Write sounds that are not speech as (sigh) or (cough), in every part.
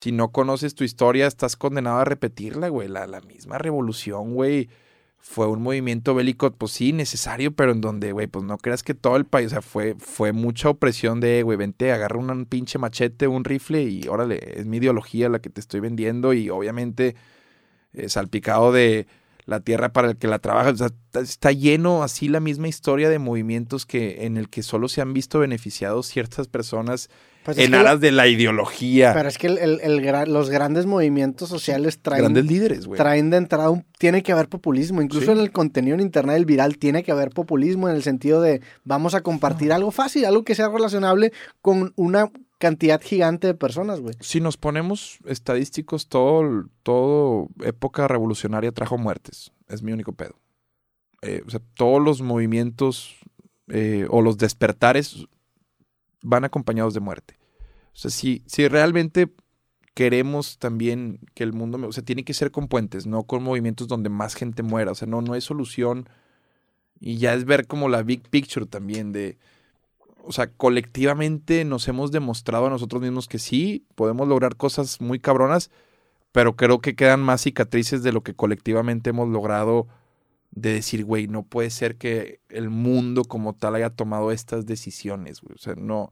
si no conoces tu historia, estás condenado a repetirla, güey. La, la misma revolución, güey, fue un movimiento bélico, pues sí, necesario, pero en donde, güey, pues no creas que todo el país, o sea, fue, fue mucha opresión de, güey, vente, agarra un pinche machete, un rifle y órale, es mi ideología la que te estoy vendiendo y obviamente eh, salpicado de la tierra para el que la trabaja. O sea, está lleno así la misma historia de movimientos que en el que solo se han visto beneficiados ciertas personas pues en aras de la ideología. Pero es que el, los grandes movimientos sociales traen. Grandes líderes, güey. Traen de entrada. Un, tiene que haber populismo. Incluso en el contenido en internet, el viral, tiene que haber populismo en el sentido de vamos a compartir algo fácil, algo que sea relacionable con una cantidad gigante de personas, güey. Si nos ponemos estadísticos, todo, todo época revolucionaria trajo muertes. Es mi único pedo. Eh, o sea, todos los movimientos eh, o los despertares van acompañados de muerte. O sea, si, si realmente queremos también que el mundo, o sea, tiene que ser con puentes, no con movimientos donde más gente muera. O sea, no, no es solución. Y ya es ver como la big picture también de, o sea, colectivamente nos hemos demostrado a nosotros mismos que sí, podemos lograr cosas muy cabronas, pero creo que quedan más cicatrices de lo que colectivamente hemos logrado de decir, güey, no puede ser que el mundo como tal haya tomado estas decisiones, güey. O sea, no,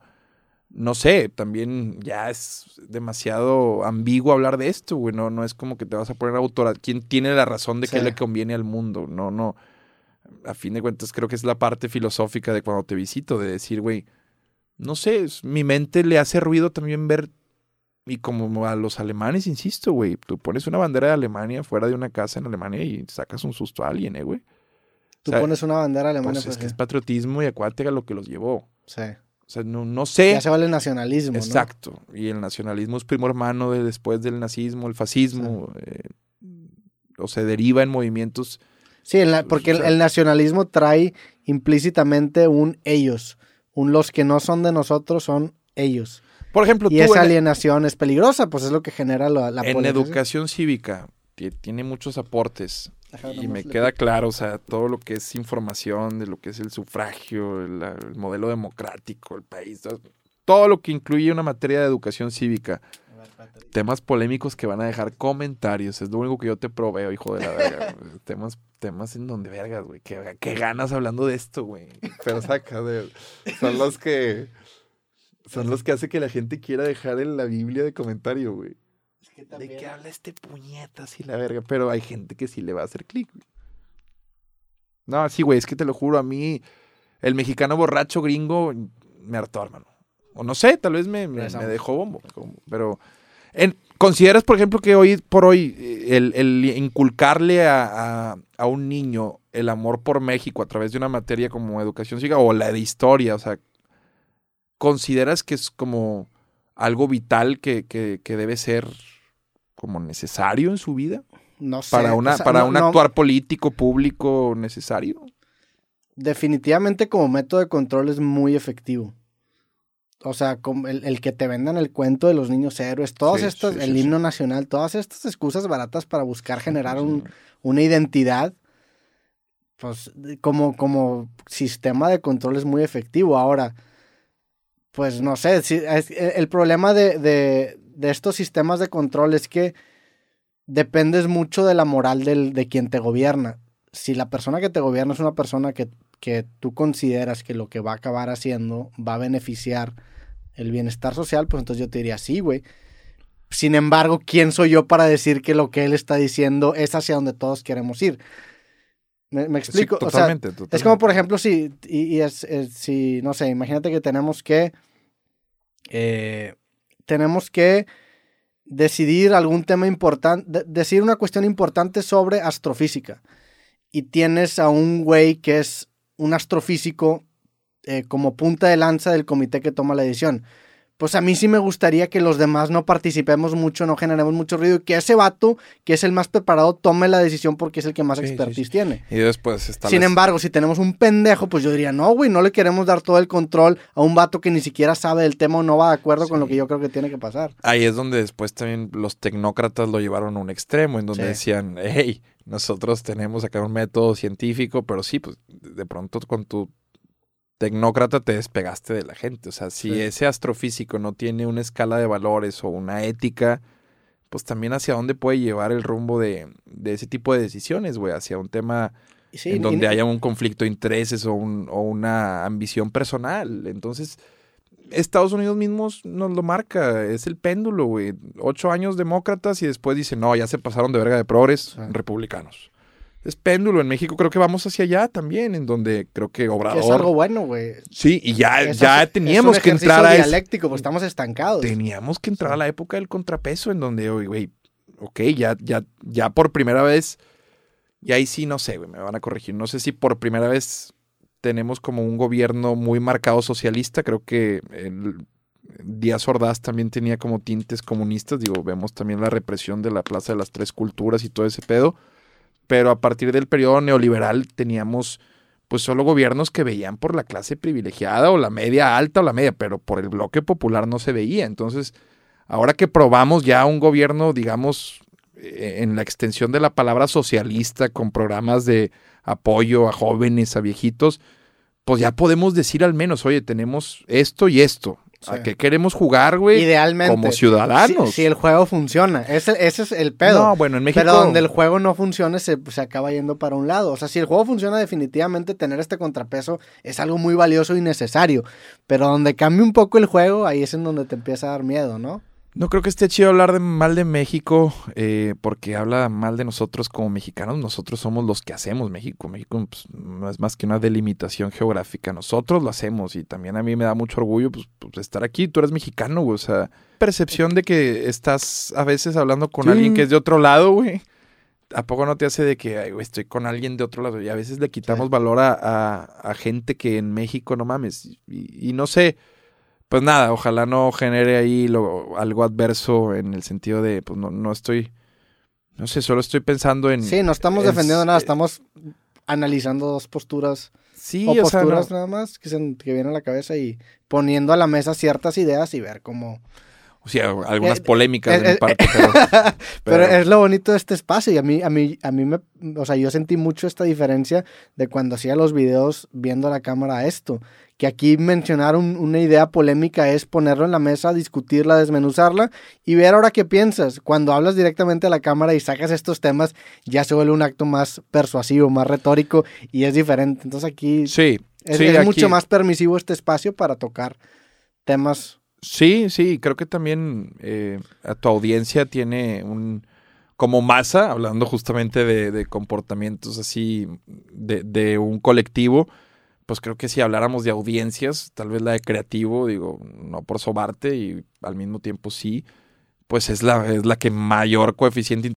no sé, también ya es demasiado ambiguo hablar de esto, güey. No, no es como que te vas a poner autora. ¿Quién tiene la razón de que le conviene al mundo? No, no a fin de cuentas creo que es la parte filosófica de cuando te visito, de decir, güey, no sé, mi mente le hace ruido también ver, y como a los alemanes, insisto, güey, tú pones una bandera de Alemania fuera de una casa en Alemania y sacas un susto a alguien, eh, güey. Tú pones una bandera alemana. Pues es que es patriotismo y acuérdate lo que los llevó. Sí. O sea, no, no sé. Ya se vale el nacionalismo. Exacto. Y el nacionalismo es primo hermano de después del nazismo, el fascismo. Eh, o se deriva en movimientos Sí, porque el, nacionalismo trae implícitamente un ellos. Un los que no son de nosotros son ellos. Por ejemplo, y esa alienación es peligrosa, pues es lo que genera la, la En educación cívica tiene muchos aportes. y me queda claro, o sea, todo lo que es información de lo que es el sufragio, el, el modelo democrático, el país, todo lo que incluye una materia de educación cívica temas polémicos que van a dejar comentarios. Es lo único que yo te proveo, hijo de la verga. (laughs) temas, temas en donde vergas, güey. ¿Qué, ganas hablando de esto, güey. Pero saca, de, son los que. Son los que hace que la gente quiera dejar en la Biblia de comentario, güey. ¿De qué habla este puñetas y la verga? Pero hay gente que sí le va a hacer clic. No, sí, güey, es que te lo juro, a mí el mexicano borracho gringo me hartó, hermano. O no sé, tal vez me, me dejó bombo. Pero ¿Consideras, por ejemplo, que hoy por hoy el, inculcarle a, un niño el amor por México a través de una materia como educación cívica o la de historia, o sea, ¿consideras que es como algo vital que, debe ser como necesario en su vida? No sé. Para, una, para un actuar político, público necesario. Definitivamente como método de control es muy efectivo o sea, el, que te vendan el cuento de los niños héroes, todas estas, el himno nacional, todas estas excusas baratas para buscar generar una identidad, pues como, como sistema de control es muy efectivo. Ahora, pues no sé, el problema de, de, estos sistemas de control es que dependes mucho de la moral del, de quien te gobierna. Si la persona que te gobierna es una persona que que tú consideras que lo que va a acabar haciendo va a beneficiar el bienestar social, pues entonces yo te diría, sí, güey. Sin embargo, ¿quién soy yo para decir que lo que él está diciendo es hacia donde todos queremos ir? ¿Me, explico? totalmente, Es como, por ejemplo, si, y, es, si, no sé, imagínate que tenemos que, eh, tenemos que decidir algún tema importante, decir una cuestión importante sobre astrofísica. Y tienes a un güey que es un astrofísico eh, como punta de lanza del comité que toma la decisión. Pues a mí sí me gustaría que los demás no participemos mucho, no generemos mucho ruido y que ese vato, que es el más preparado, tome la decisión porque es el que más expertise tiene. Y después está. Sin embargo, si tenemos un pendejo, pues yo diría, no, güey, no le queremos dar todo el control a un vato que ni siquiera sabe del tema o no va de acuerdo con lo que yo creo que tiene que pasar. Ahí es donde después también los tecnócratas lo llevaron a un extremo, en donde decían, hey, nosotros tenemos acá un método científico, pero sí, pues de pronto con tu tecnócrata te despegaste de la gente. O sea, si ese astrofísico no tiene una escala de valores o una ética, pues también hacia dónde puede llevar el rumbo de, de ese tipo de decisiones, güey, hacia un tema en donde haya un conflicto de intereses o, un, o una ambición personal. Entonces, Estados Unidos mismos nos lo marca, es el péndulo, güey. Ocho años demócratas y después dicen, no, ya se pasaron de verga de progres, republicanos. Es péndulo. En México creo que vamos hacia allá también, en donde creo que Obrador... es algo bueno, güey. Sí, y ya, ya teníamos que entrar a... dialéctico, pues estamos estancados. Teníamos que entrar a la época del contrapeso, en donde, güey, ok, ya, ya, ya por primera vez... Y ahí sí, no sé, güey, me van a corregir. No sé si por primera vez tenemos como un gobierno muy marcado socialista. Creo que el Díaz Ordaz también tenía como tintes comunistas. Digo, vemos también la represión de la Plaza de las Tres Culturas y todo ese pedo. Pero a partir del periodo neoliberal teníamos pues solo gobiernos que veían por la clase privilegiada o la media alta o la media, pero por el bloque popular no se veía. Entonces, ahora que probamos ya un gobierno, digamos, eh, en la extensión de la palabra socialista, con programas de apoyo a jóvenes, a viejitos, pues ya podemos decir al menos, oye, tenemos esto y esto. ¿A qué queremos jugar, güey? Idealmente. Como ciudadanos. Si, el juego funciona. Ese, ese, es el pedo. No, bueno, en México. Pero donde el juego no funcione, se, se, acaba yendo para un lado. O sea, si el juego funciona, definitivamente tener este contrapeso es algo muy valioso y necesario. Pero donde cambia un poco el juego, ahí es en donde te empieza a dar miedo, ¿no? No creo que esté chido hablar de mal de México, eh, porque habla mal de nosotros como mexicanos. Nosotros somos los que hacemos México. México pues, no es más que una delimitación geográfica. Nosotros lo hacemos y también a mí me da mucho orgullo pues, pues estar aquí. Tú eres mexicano, güey. O sea, percepción de que estás a veces hablando con alguien que es de otro lado, güey. ¿A poco no te hace de que güey, estoy con alguien de otro lado? Y a veces le quitamos valor a, a, gente que en México no mames. y no sé pues nada, ojalá no genere ahí lo, algo adverso en el sentido de, pues no, no estoy, no sé, solo estoy pensando en... Sí, no estamos defendiendo nada, estamos analizando dos posturas. Sí, o, posturas nada más que, se, que vienen a la cabeza y poniendo a la mesa ciertas ideas y ver cómo... O sea, algunas polémicas de mi parte, (laughs) pero, pero, es lo bonito de este espacio y a mí, a mí, a mí me, o sea, yo sentí mucho esta diferencia de cuando hacía los videos viendo la cámara a esto que aquí mencionar una idea polémica es ponerlo en la mesa, discutirla, desmenuzarla y ver ahora qué piensas. Cuando hablas directamente a la cámara y sacas estos temas, ya se vuelve un acto más persuasivo, más retórico y es diferente. Entonces aquí sí, es, mucho más permisivo este espacio para tocar temas. Sí, sí, creo que también eh, a tu audiencia tiene un como masa, hablando justamente de, comportamientos así de, de, un colectivo, pues creo que si habláramos de audiencias, tal vez la de creativo, digo, no por sobarte y al mismo tiempo sí, pues es la, es la que mayor coeficiente